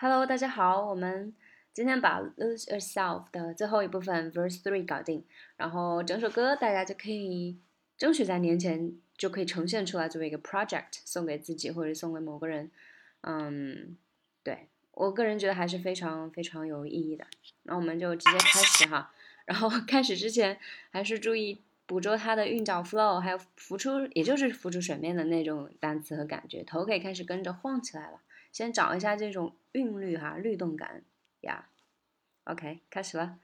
Hello，大家好，我们今天把 Lose Yourself 的最后一部分 Verse Three 搞定，然后整首歌大家就可以争取在年前就可以呈现出来作为一个 project 送给自己或者送给某个人。嗯，对我个人觉得还是非常非常有意义的。那我们就直接开始哈，然后开始之前还是注意捕捉它的韵脚 flow，还有浮出也就是浮出水面的那种单词和感觉，头可以开始跟着晃起来了。先找一下这种韵律哈，律动感呀。OK，开始了。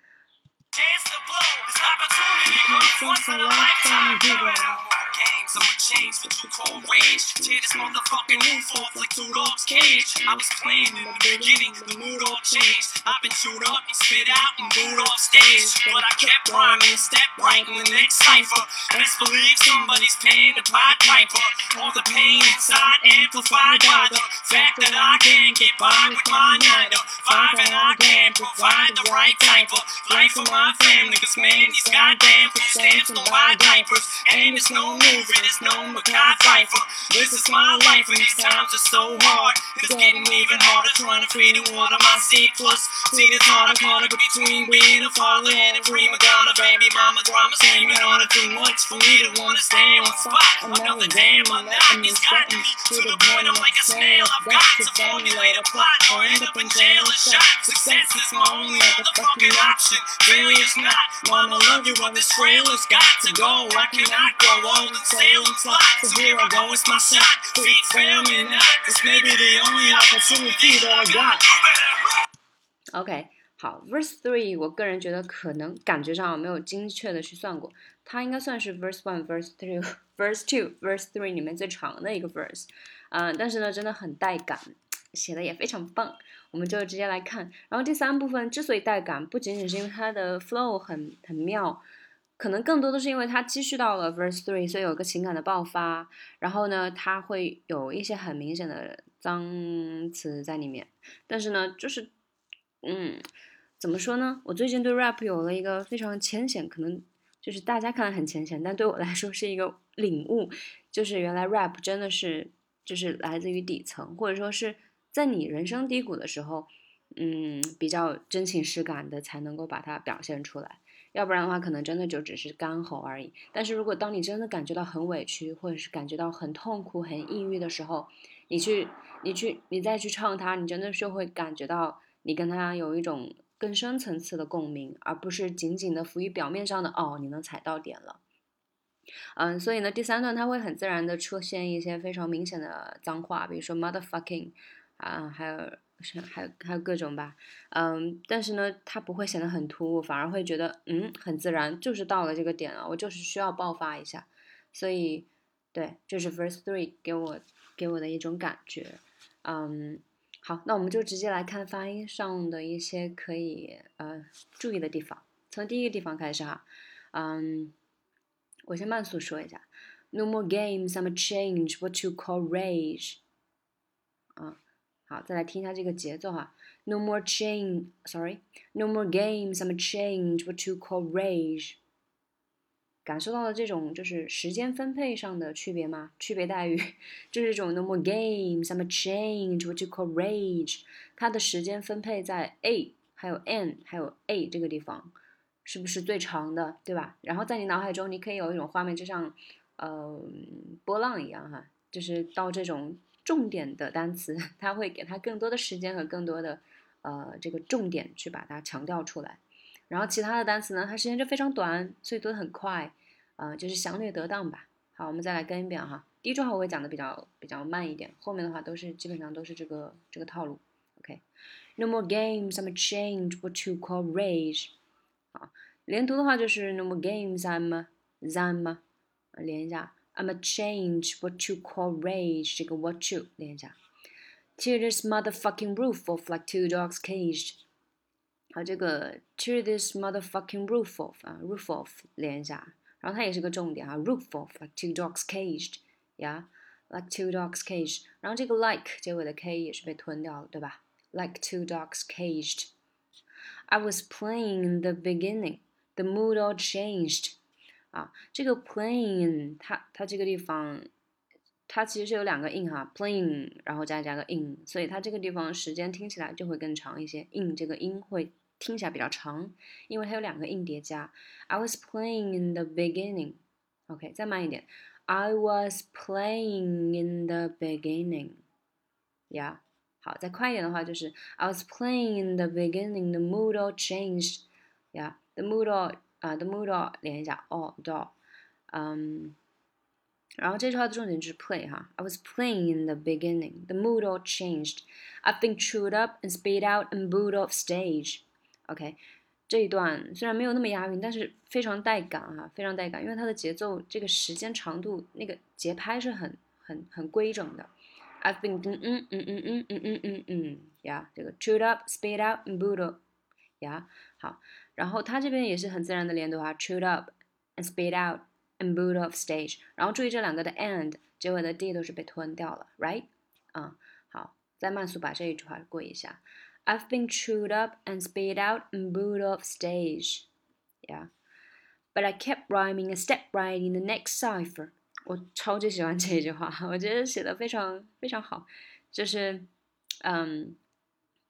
Games. I'ma change with you cold rage. Tear this motherfucking roof off like two dogs' cage. I was playing in the beginning, the mood all changed. I've been chewed up and spit out and booed off stage. But I kept rhyming stepped right in the next cipher. Best believe somebody's paying the pied piper. All the pain inside amplified by the fact that I can't get by with my nine to five and I can provide the right type of life for my family. Cause man, these goddamn food stamps don't buy diapers. And it's no movie it's no Mekhi Phifer. This is my life, and these times are so hard. It's getting even harder trying to feed and water my C plus. See, it's harder, harder between being a father and a prima donna. Baby mama drama, it on too much for me to wanna stay on spot. I'm knowing damn, my is gotten me to the point I'm like a snail. I've got to formulate a plot or end up in jail or shot. Success is my only motherfucking option. Really, it's not. Mama, love you, but this trailer's got to go. I cannot go OK，好，Verse Three，我个人觉得可能感觉上没有精确的去算过，它应该算是 Verse One、Verse Three、Verse Two、Verse Three 里面最长的一个 verse，嗯、但是呢，真的很带感，写的也非常棒，我们就直接来看。然后第三部分之所以带感，不仅仅是因为它的 flow 很很妙。可能更多的是因为它积蓄到了 verse three，所以有个情感的爆发。然后呢，它会有一些很明显的脏词在里面。但是呢，就是，嗯，怎么说呢？我最近对 rap 有了一个非常浅显，可能就是大家看来很浅显，但对我来说是一个领悟，就是原来 rap 真的是就是来自于底层，或者说是在你人生低谷的时候，嗯，比较真情实感的才能够把它表现出来。要不然的话，可能真的就只是干吼而已。但是如果当你真的感觉到很委屈，或者是感觉到很痛苦、很抑郁的时候，你去，你去，你再去唱它，你真的是会感觉到你跟他有一种更深层次的共鸣，而不是仅仅的浮于表面上的哦，你能踩到点了。嗯，所以呢，第三段它会很自然的出现一些非常明显的脏话，比如说 motherfucking，啊，还有。是还有还有各种吧，嗯，但是呢，它不会显得很突兀，反而会觉得嗯很自然，就是到了这个点了，我就是需要爆发一下，所以对，这是 verse three 给我给我的一种感觉，嗯，好，那我们就直接来看发音上的一些可以呃注意的地方，从第一个地方开始哈，嗯，我先慢速说一下，No more games, I'm a change what you call rage，啊。好再来听一下这个节奏哈。No more change sorryno more gamesome change what to courage 感受到了这种就是时间分配上的区别吗？区别待遇。就是这种 no more gamesome change what to courage 它的时间分配在 a 还有 n 还有 a 这个地方是不是最长的对吧？然后在你脑海中你可以有一种画面就像嗯波浪一样哈就是到这种重点的单词，它会给它更多的时间和更多的，呃，这个重点去把它强调出来。然后其他的单词呢，它时间就非常短，所以读得很快，啊，就是详略得当吧。好，我们再来跟一遍哈。第一句话我会讲的比较比较慢一点，后面的话都是基本上都是这个这个套路。OK，No more games, I'm a change what you call rage。好，连读的话就是 No more games, I'm a, I'm a，连一下。I'm a change what you call rage 这个 what you 连一下，tear this motherfucking roof off like two dogs caged。好，这个 tear this motherfucking roof off 啊，roof off 连一下，然后它也是个重点啊，roof off like two dogs caged，呀、yeah?，like two dogs caged。然后这个 like 结尾的 k 也是被吞掉了，对吧？Like two dogs caged。I was playing in the beginning. The mood all changed. 啊，这个 playing 它它这个地方 它其实是有两个 in 哈，playing，然后再加个 in，所以它这个地方时间听起来就会更长一些，in 这个音会听起来比较长，因为它有两个 in 叠加。I was playing in the beginning。OK，再慢一点。I was playing in the beginning。Yeah，好，再快一点的话就是 I was playing in the beginning. The mood all changed. Yeah，the mood all 啊，the mood all 连一下，all 到，嗯。然后这句话的重点就是 play 哈。I was playing in the beginning. The mood all changed. I've been chewed up and spit out and booed off stage. OK，这一段虽然没有那么押韵，但是非常带感哈，非常带感，因为它的节奏这个时间长度那个节拍是很很很规整的。I've been 嗯嗯嗯嗯嗯嗯嗯嗯嗯呀，这个 chewed up, spit out and booed off 呀，好， 然后它这边也是很自然的连读哈，chewed up and spit out。and boot off stage。然后注意这两个的 and 结尾的 d 都是被吞掉了，right？啊、嗯，好，再慢速把这一句话过一下。I've been chewed up and spit out and booed off stage. Yeah. But I kept rhyming a step right in the next cipher. 我超级喜欢这一句话，我觉得写的非常非常好，就是嗯，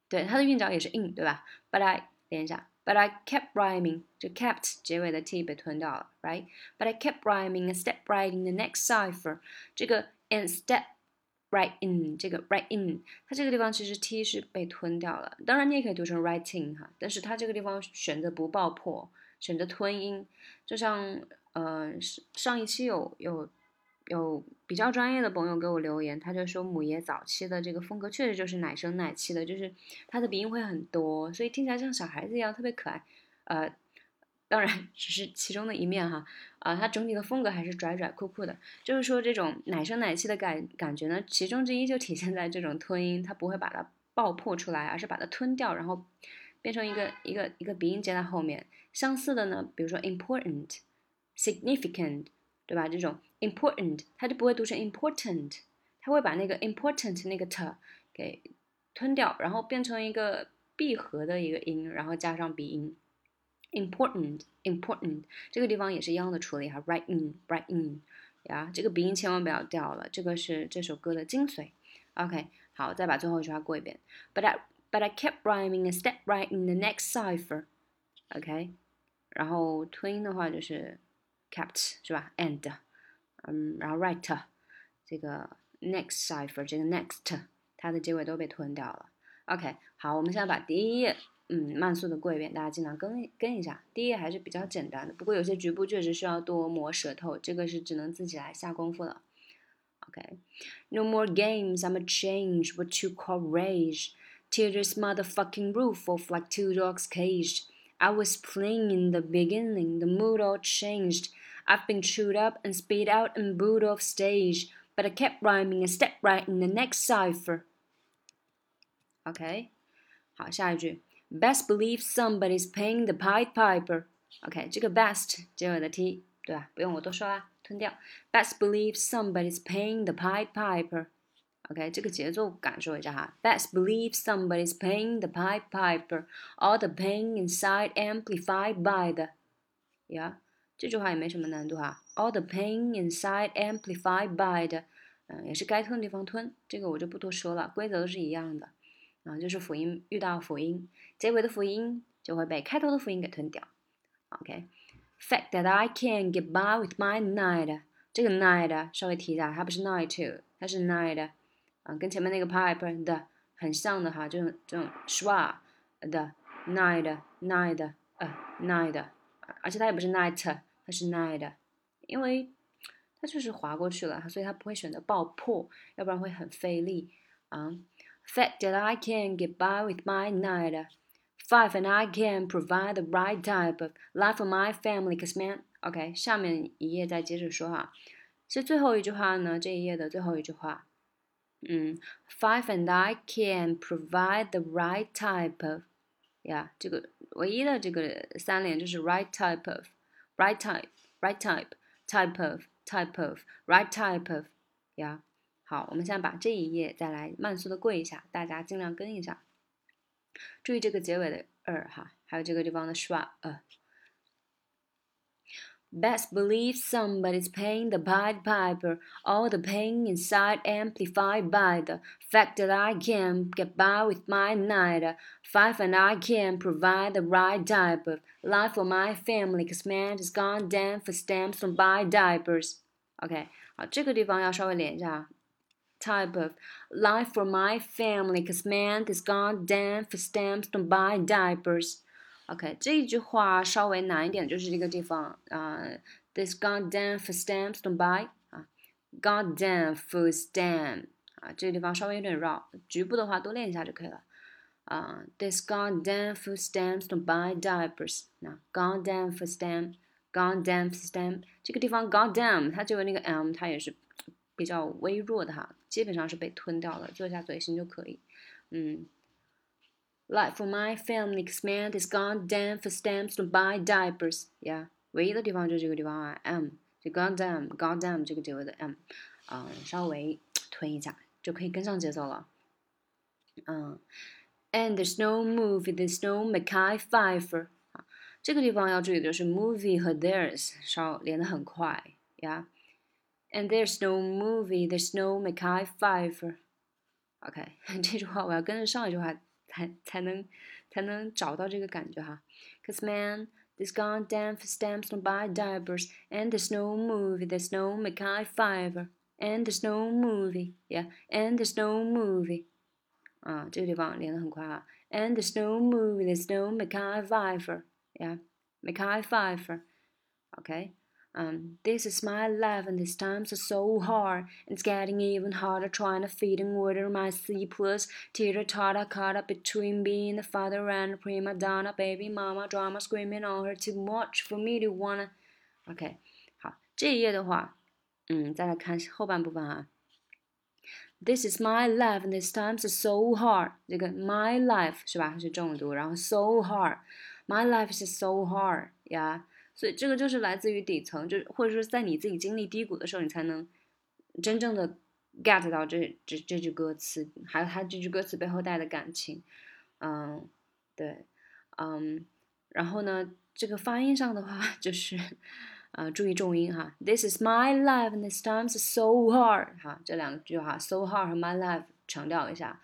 对，它的韵脚也是 in，对吧？But I 连一下 but I kept rhyming，就 kept 结尾的 t 被吞掉了，right？But I kept rhyming and step right in the next cipher。这个 and step right in 这个 right in，它这个地方其实 t 是被吞掉了。当然你也可以读成 writing 哈，但是它这个地方选择不爆破，选择吞音。就像呃上一期有有。有比较专业的朋友给我留言，他就说母爷早期的这个风格确实就是奶声奶气的，就是他的鼻音会很多，所以听起来像小孩子一样特别可爱。呃，当然只是其中的一面哈，啊，他整体的风格还是拽拽酷酷的。就是说这种奶声奶气的感感觉呢，其中之一就体现在这种吞音，他不会把它爆破出来，而是把它吞掉，然后变成一个一个一个鼻音接在后面。相似的呢，比如说 important、significant，对吧？这种。important，它就不会读成 important，它会把那个 important 那个 t 给吞掉，然后变成一个闭合的一个音，然后加上鼻音。important，important，这个地方也是一样的处理哈，right in，right in，呀，这个鼻音千万不要掉了，这个是这首歌的精髓。OK，好，再把最后一句话过一遍。But I but I kept rhyming and step right in the next cipher。OK，然后吞音的话就是 kept 是吧？and 嗯，然后 right 这个 next cipher 这个 next 它的结尾都被吞掉了。OK，好，我们现在把第一页嗯慢速的过一遍，大家尽量跟跟一下。第一页还是比较简单的，不过有些局部确实需要多磨舌头，这个是只能自己来下功夫了。OK，no more games, I'm a change what you call rage. Tear this motherfucking roof off like two dogs caged. I was playing in the beginning, the mood all changed. I've been chewed up and spit out and booed off stage, but I kept rhyming and stepped right in the next cipher. OK，好，下一句，Best believe somebody's paying the Pied Piper。OK，这个 best 结尾的 t，对吧？不用我多说啦，吞掉。Best believe somebody's paying the Pied Piper。OK，这个节奏感受一下哈。Best believe somebody's paying the Pied Piper. All the pain inside amplified by the yeah。 这句话也没什么难度哈，all the pain inside amplified by the，，嗯，也是该吞的地方吞，这个我就不多说了，规则都是一样的，啊，就是辅音遇到辅音，结尾的辅音就会被开头的辅音给吞掉。OK，fact that I can get by with my night，这个 night 稍微提一下，它不是 night，to，它是 night，啊，跟前面那个 pipe 的很像的哈，这种这种 schwa 的 night night 呃 night。而且它也不是 night，它是 night，因为它就是划过去了，所以它不会选择爆破，要不然会很费力啊。Fact that I can get by with my night. Five and I can provide the right type of life for my family. Cause man, OK，下面一页再接着说哈。其实最后一句话呢，这一页的最后一句话，嗯，Five and I can provide the right type of 呀，这个唯一的这个三连就是 right type of，right type，right type，type of，type of，right type of，呀，好，我们现在把这一页再来慢速的过一下，大家尽量跟一下，注意这个结尾的 er 哈，还有这个地方的 sharp 呃。Best believe somebody's paying the Pied Piper. All the pain inside amplified by the fact that I can't get by with my night. Five and I can't provide the right type of life for my family, cause man has gone down for stamps from buy diapers. OK，好，这个地方要稍微连一下。Type of life for my family, cause man has gone down for stamps from buy diapers. OK，这一句话稍微难一点，就是这个地方啊、，this goddamn food stamp don't buy 啊，goddamn food stamp 啊，这个地方稍微有点绕，局部的话多练一下就可以了。啊、，this goddamn food stamp don't buy diapers。那 goddamn food stamp，goddamn food stamp 这个地方 goddamn 它就有那个 m，它也是比较微弱的哈，基本上是被吞掉了，做一下嘴型就可以。嗯。Like for my family man is gone damn for stamps to buy diapers. Yeah，唯一的地方就是这个地方啊，m 就 gone damn 这个结尾的 m，嗯，稍微推一下就可以跟上节奏了。嗯，and um, there's no movie, there's no Mekhi Phifer。啊，这个地方要注意的是 movie 和 there's 稍连的很快呀。And there's no movie, there's no Mekhi Phifer。OK，这句话我要跟着上一句话。才才能才能找到这个感觉哈。Cause man, this goddamn stamps don't buy diapers, and there's no movie, there's no Mekhi Phifer, and there's no movie, yeah, and there's no movie. 啊，这个地方连的很快啊。And there's no movie, there's no Mekhi Phifer, yeah, Mekhi Phifer, okay. Um, this is my life, and these times are so hard. It's getting even harder trying to feed and water my C plus. Teeter totter caught up between being a father and a prima donna, baby mama drama screaming on her too much for me to wanna. OK，好，这一页的话，嗯，再来看后半部分啊。This is my life, and these times are so hard. 这个 my life 是吧？是重读，然后 so hard. My life is so hard, yeah. 所以这个就是来自于底层，就是或者说在你自己经历低谷的时候，你才能真正的 get 到这这这句歌词，还有它这句歌词背后带的感情。嗯，对，嗯，然后呢，这个发音上的话就是，呃，注意重音哈。This is my life and this times so hard 哈，这两句哈，so hard 和 my life 强调一下，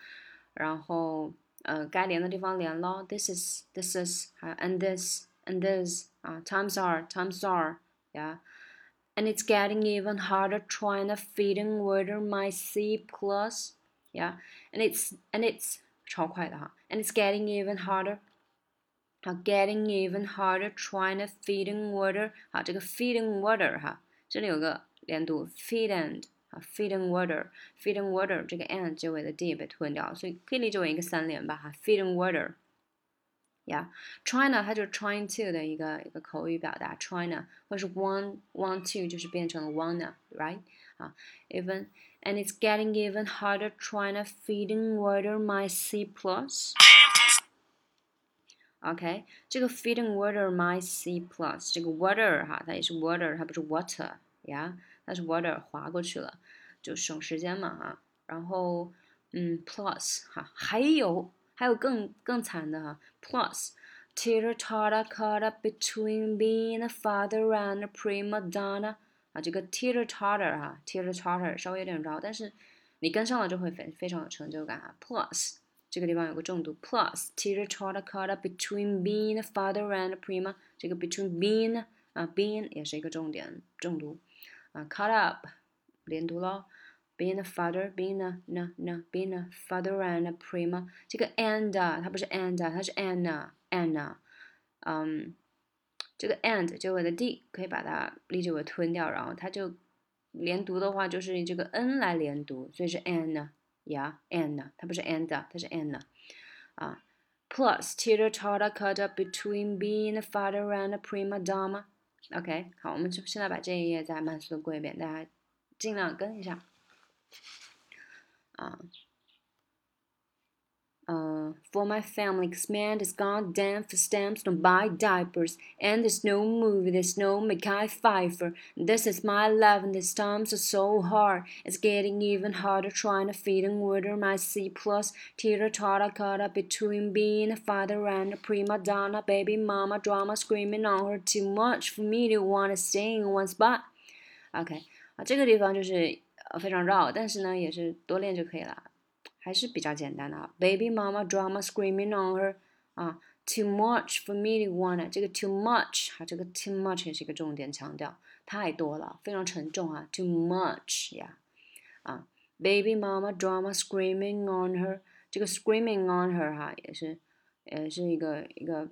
然后呃，该连的地方连咯。This is this is 还有 and this and this。uh, times are, times are, yeah. And it's getting even harder trying to fit in water my C plus, yeah. And it's and it's 超快的哈，and it's getting even harder. 好，getting even harder trying to feed in water。好，这个 feed in water 哈，这里有个连读，feed and 啊，feed in water，feed in water 这个 and 结尾的 d 被吞掉，所以可以理解为一个三连吧哈，feed in water。 Yeah，China 它就是 trying to 的一个一个口语表达，China 或是 want want to 就是变成了 wanna，right？啊，even and it's getting even harder trying to feed in water my C plus。OK，这个 feed in water my C plus，这个 water 哈，它也是 water，它不是 water 呀，它是 water 划过去了，就省时间嘛啊。然后嗯，plus 哈，还有。 还有更更惨的哈，plus teeter totter caught up between being a father and a prima donna 啊，这个 teeter totter 哈，teeter totter 稍微有点绕，但是你跟上了就会非非常有成就感哈。plus 这个地方有个重读，plus teeter totter caught up between being a father and a prima，这个 between being 啊 being 也是一个重点重读啊，caught up 连读喽。 Being a father, being a no no being a father and a prima，这个 and 它不是 and，它是 Anna Anna，嗯，这个 and 结尾的 d 可以把它理解为吞掉，然后它就连读的话就是以这个 n 来连读，所以是 Anna yeah Anna，它不是 and，它是 Anna 啊。Plus teeter totter caught up between being a father and a prima donna。OK，好，我们就现在把这一页再慢速的过一遍，大家尽量跟一下。Um, uh, for my family, man, this goddamn for stamps don't buy diapers. And there's no movie, there's no Mekhi Phifer. This is my life, and these times are so hard. It's getting even harder trying to feed and water my C plus. Teeter totter caught up between being a father and a prima donna, baby mama drama screaming on her too much for me to wanna stay in one spot. Okay, Okay，啊，这个地方就是呃非常绕，但是呢也是多练就可以了。还是比较简单的啊。Baby mama drama screaming on her 啊，too much for me to wanna 这个 too much 哈，这个 too much 也是一个重点强调，太多了，非常沉重啊，too much 呀啊，baby mama drama screaming on her 这个 screaming on her 哈也是也是一个一个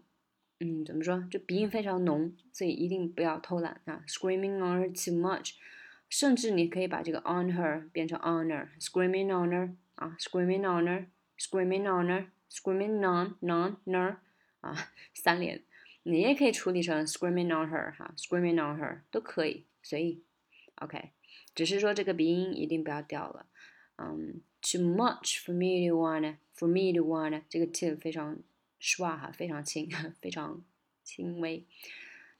嗯怎么说，就鼻音非常浓，所以一定不要偷懒啊，screaming on her too much，甚至你可以把这个 on her 变成 honor，screaming on her。啊，screaming on her，screaming on her，screaming on non ner 啊，三连，你也可以处理成 screaming on her 哈，screaming on her 都可以，随意，OK，只是说这个鼻音一定不要掉了，嗯，too much for me to wanna，for me to wanna，这个 to 非常刷哈，非常轻，非常轻微，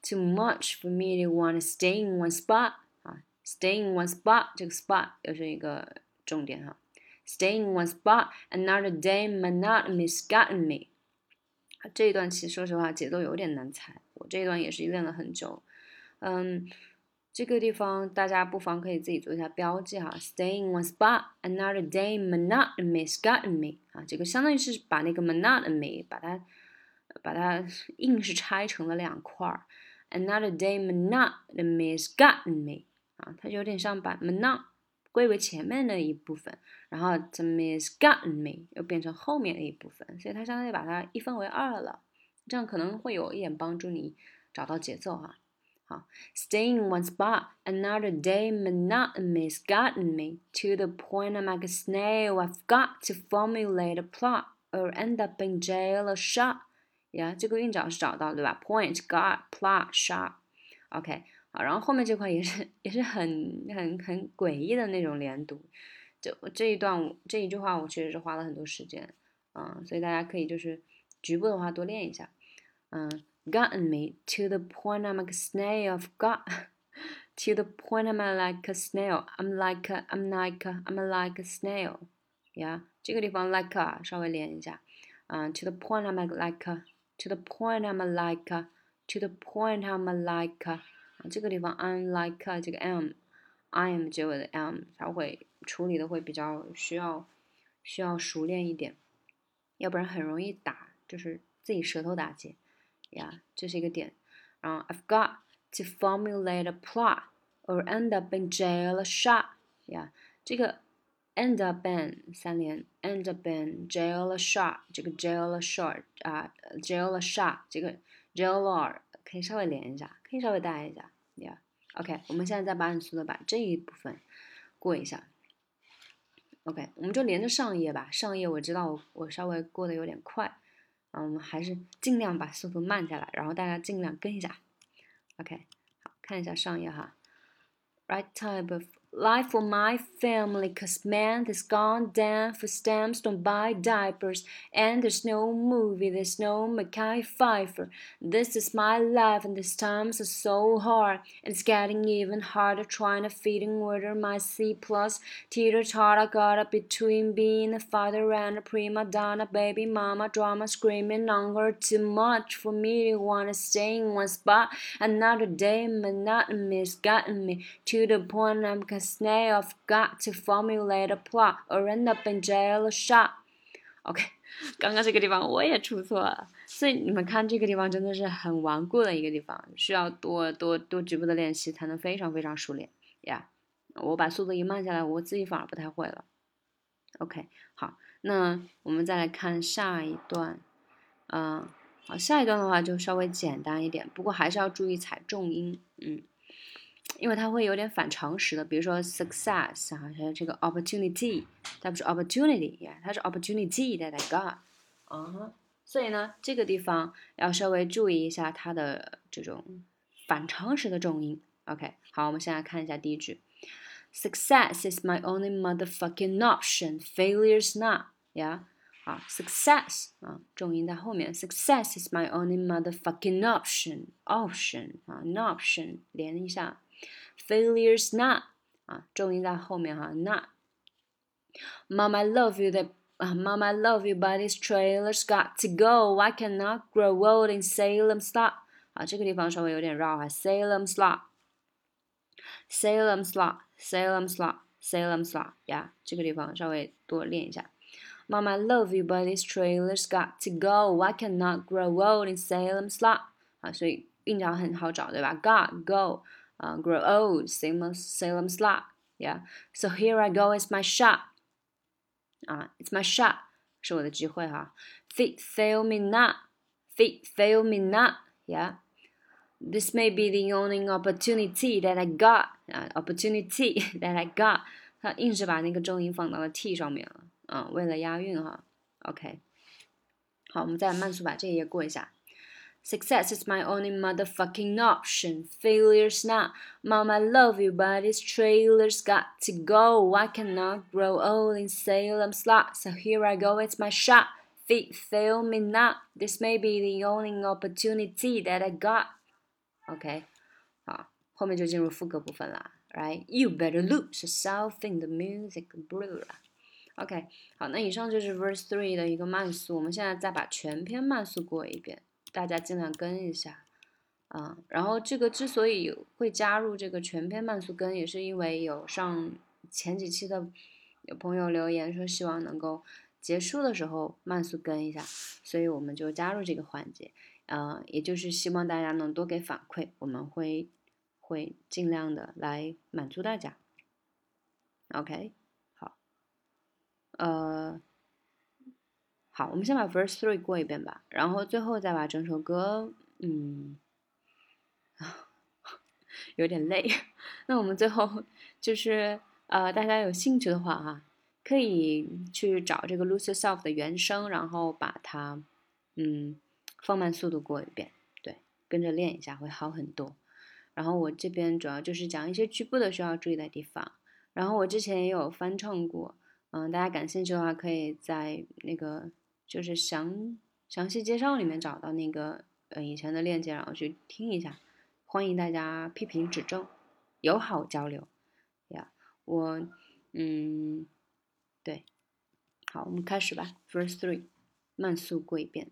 too much for me to wanna stay in one spot 啊 ，stay in one spot 这个 spot 又是一个重点哈。Stay in one spot, another day monotonous gotten me。这一段其实说实话节奏有点难踩，我这一段也是练了很久。嗯，这个地方大家不妨可以自己做一下标记哈。Stay in one spot, another day monotonous gotten me。啊，这个相当于是把那个 monotony 把它把它硬是拆成了两块儿。Another day monotonous gotten me。啊，它有点像把 monot 归为前面的一部分，然后 the miss gotten me 又变成后面的一部分，所以它相当于把它一分为二了，这样可能会有一点帮助你找到节奏哈。好，stay in one spot another day monotonous gotten me to the point I'm like a snail I've got to formulate a plot or end up in jail or shot。呀，这个韵脚是找到对吧？point got plot shot，OK。 然后后面这块也是也是很很很诡异的那种连读，就这一段这一句话我确实是花了很多时间，嗯，所以大家可以就是局部的话多练一下，嗯，gotten me to the point I'm like a snail of got to the point I'm like a snail I'm like I'm like a, I'm like a snail，呀，这个地方 like a 稍微连一下，嗯，to the point I'm like a to the point I'm like a to the point I'm like a，这个地方 unlike 这个 m，i am 结尾的 m，它会处理的会比较需要需要熟练一点，要不然很容易打，就是自己舌头打结呀，这是一个点。然后 I've got to formulate a plot or end up in jail or shot 呀，这个 end up in 三连 end up in jail or shot，这个 jail or shot 啊，jail or shot 这个 Jail or 可以稍微连一下。可以稍微带一下，Yeah，OK，我们现在再把你速的把这一部分过一下，OK，我们就连着上一页吧。上一页我知道我我稍微过得有点快，嗯，我们还是尽量把速度慢下来，然后大家尽量跟一下，OK，好，看一下上一页哈，Right type of Life for my family, cause man has gone down for stamps, don't buy diapers. And there's no movie, there's no Mekhi Phifer. This is my life, and these times are so hard. It's getting even harder trying to feed and order my C plus. Teeter totter got between being a father and a prima donna, baby mama drama screaming on her too much for me to wanna stay in one spot. Another day, monotonous gotten me to the point I'm Snail have got to formulate a plot or end up in jail or shot. OK，刚刚这个地方我也出错了，所以你们看这个地方真的是很顽固的一个地方，需要多多多局部的练习才能非常非常熟练呀。我把速度一慢下来，我自己反而不太会了。OK，好，那我们再来看下一段，嗯，好，下一段的话就稍微简单一点，不过还是要注意踩重音，嗯。因为它会有点反常识的，比如说 success 啊，还有这个 opportunity，它不是 opportunity 呀，它是 opportunity that I got，啊，所以呢，这个地方要稍微注意一下它的这种反常识的重音。OK，好，我们先来看一下第一句，Success is my only motherfucking option, failure's not，呀，啊，success 啊，重音在后面，success is my only motherfucking option，option 啊，an option 连一下 Failures not 啊，重音在后面哈，not。Mom, I love you. That uh, Mom, I love you, but this trailer's got to go. I cannot grow old in Salem's Lot. 啊，这个地方稍微有点绕啊。Salem's Lot, Salem's Lot, Salem's Lot, Salem's Lot. 呀，这个地方稍微多练一下。Mom, I love you, but this trailer's got to go. I cannot grow old in Salem's Lot. 啊，所以韵脚很好找，对吧？Got, go uh, grow old, Salem, Salem's Lot. Yeah, so here I go, it's my shot. 啊、uh,，it's my shot. shot，是我的机会哈。Feet fail me not, feet fail me not. Yeah, this may be the only opportunity that I got. 啊、uh,，opportunity that I got. 他硬是把那个重音放到了 t 上面了。嗯，为了押韵哈。OK，好，我们再慢速把这一页过一下。Success is my only motherfucking option. Failure's not. Mom, I love you, but this trailer's got to go. I cannot grow old in Salem's Lot, so here I go, it's my shot. Feet fail me not. This may be the only opportunity that I got. okay. OK，好，后面就进入副歌部分啦。Right, you better lose yourself in the music blue 啦。OK，好，那以上就是 Verse Three 的一个慢速，我们现在再把全篇慢速过一遍。大家尽量跟一下啊。然后这个之所以会加入这个全篇慢速跟，也是因为有上前几期的有朋友留言说希望能够结束的时候慢速跟一下，所以我们就加入这个环节。呃，也就是希望大家能多给反馈，我们会会尽量的来满足大家。OK，好，呃，好，我们先把 Verse Three 过一遍吧，然后最后再把整首歌，嗯，有点累。那我们最后就是呃，大家有兴趣的话哈，可以去找这个 Lose Yourself 的原声，然后把它，嗯，放慢速度过一遍，对，跟着练一下会好很多。然后我这边主要就是讲一些局部的需要注意的地方。然后我之前也有翻唱过，嗯，大家感兴趣的话，可以在那个就是详详细介绍里面找到那个呃以前的链接，然后去听一下。欢迎大家批评指正，友好交流。呀，我嗯，对，好，我们开始吧。First three，慢速过一遍。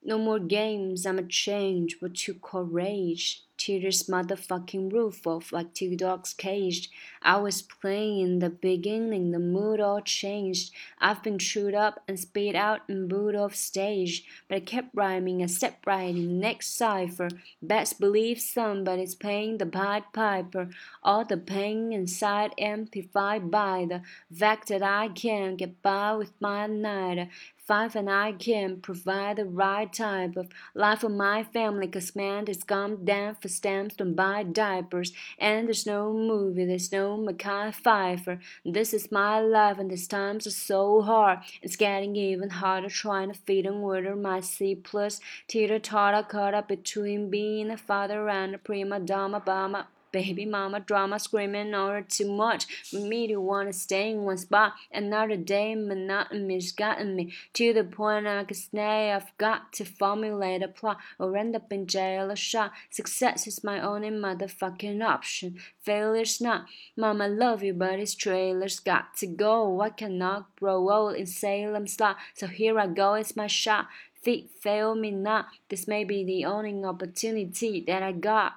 No more games, I'm a change, but to courage. Tear this motherfucking roof off like two dogs caged. I was playing in the beginning, the mood all changed. I've been chewed up and spit out and booed off stage. But I kept rhyming and stepped right in next cipher. Best believe somebody's paying the Pied Piper. All the pain inside amplified by the fact that I can't get by with my night. Five and I can provide the right type of life for my family, cause man has gone down for stamps, don't buy diapers. And there's no movie, there's no Mekhi Phifer. This is my life, and these times are so hard. It's getting even harder trying to feed and water my C plus. Teeter totter caught up between being a father and a prima donna. Bama baby mama drama screaming or too much me to want to stay in one spot. Another day, monotony's gotten me to the point I can say I've got to formulate a plot or end up in jail or shot. Success is my only motherfucking option. Failure's not. Mama, love you, but this trailer's got to go. I cannot grow old in Salem's Lot, so here I go, it's my shot. Feet fail me not. This may be the only opportunity that I got.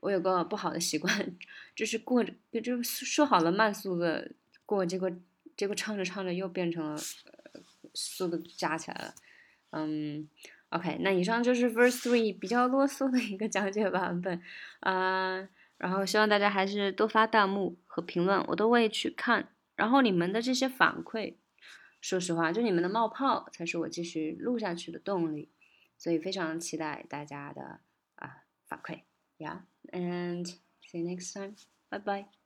我有个不好的习惯，就是过着就是说好了慢速的过，结果结果唱着唱着又变成了呃速度加起来了。嗯，OK，那以上就是 Verse Three 比较啰嗦的一个讲解版本啊。然后希望大家还是多发弹幕和评论，我都会去看。然后你们的这些反馈，说实话，就你们的冒泡才是我继续录下去的动力。所以非常期待大家的啊反馈，Yeah。And see you next time. Bye bye.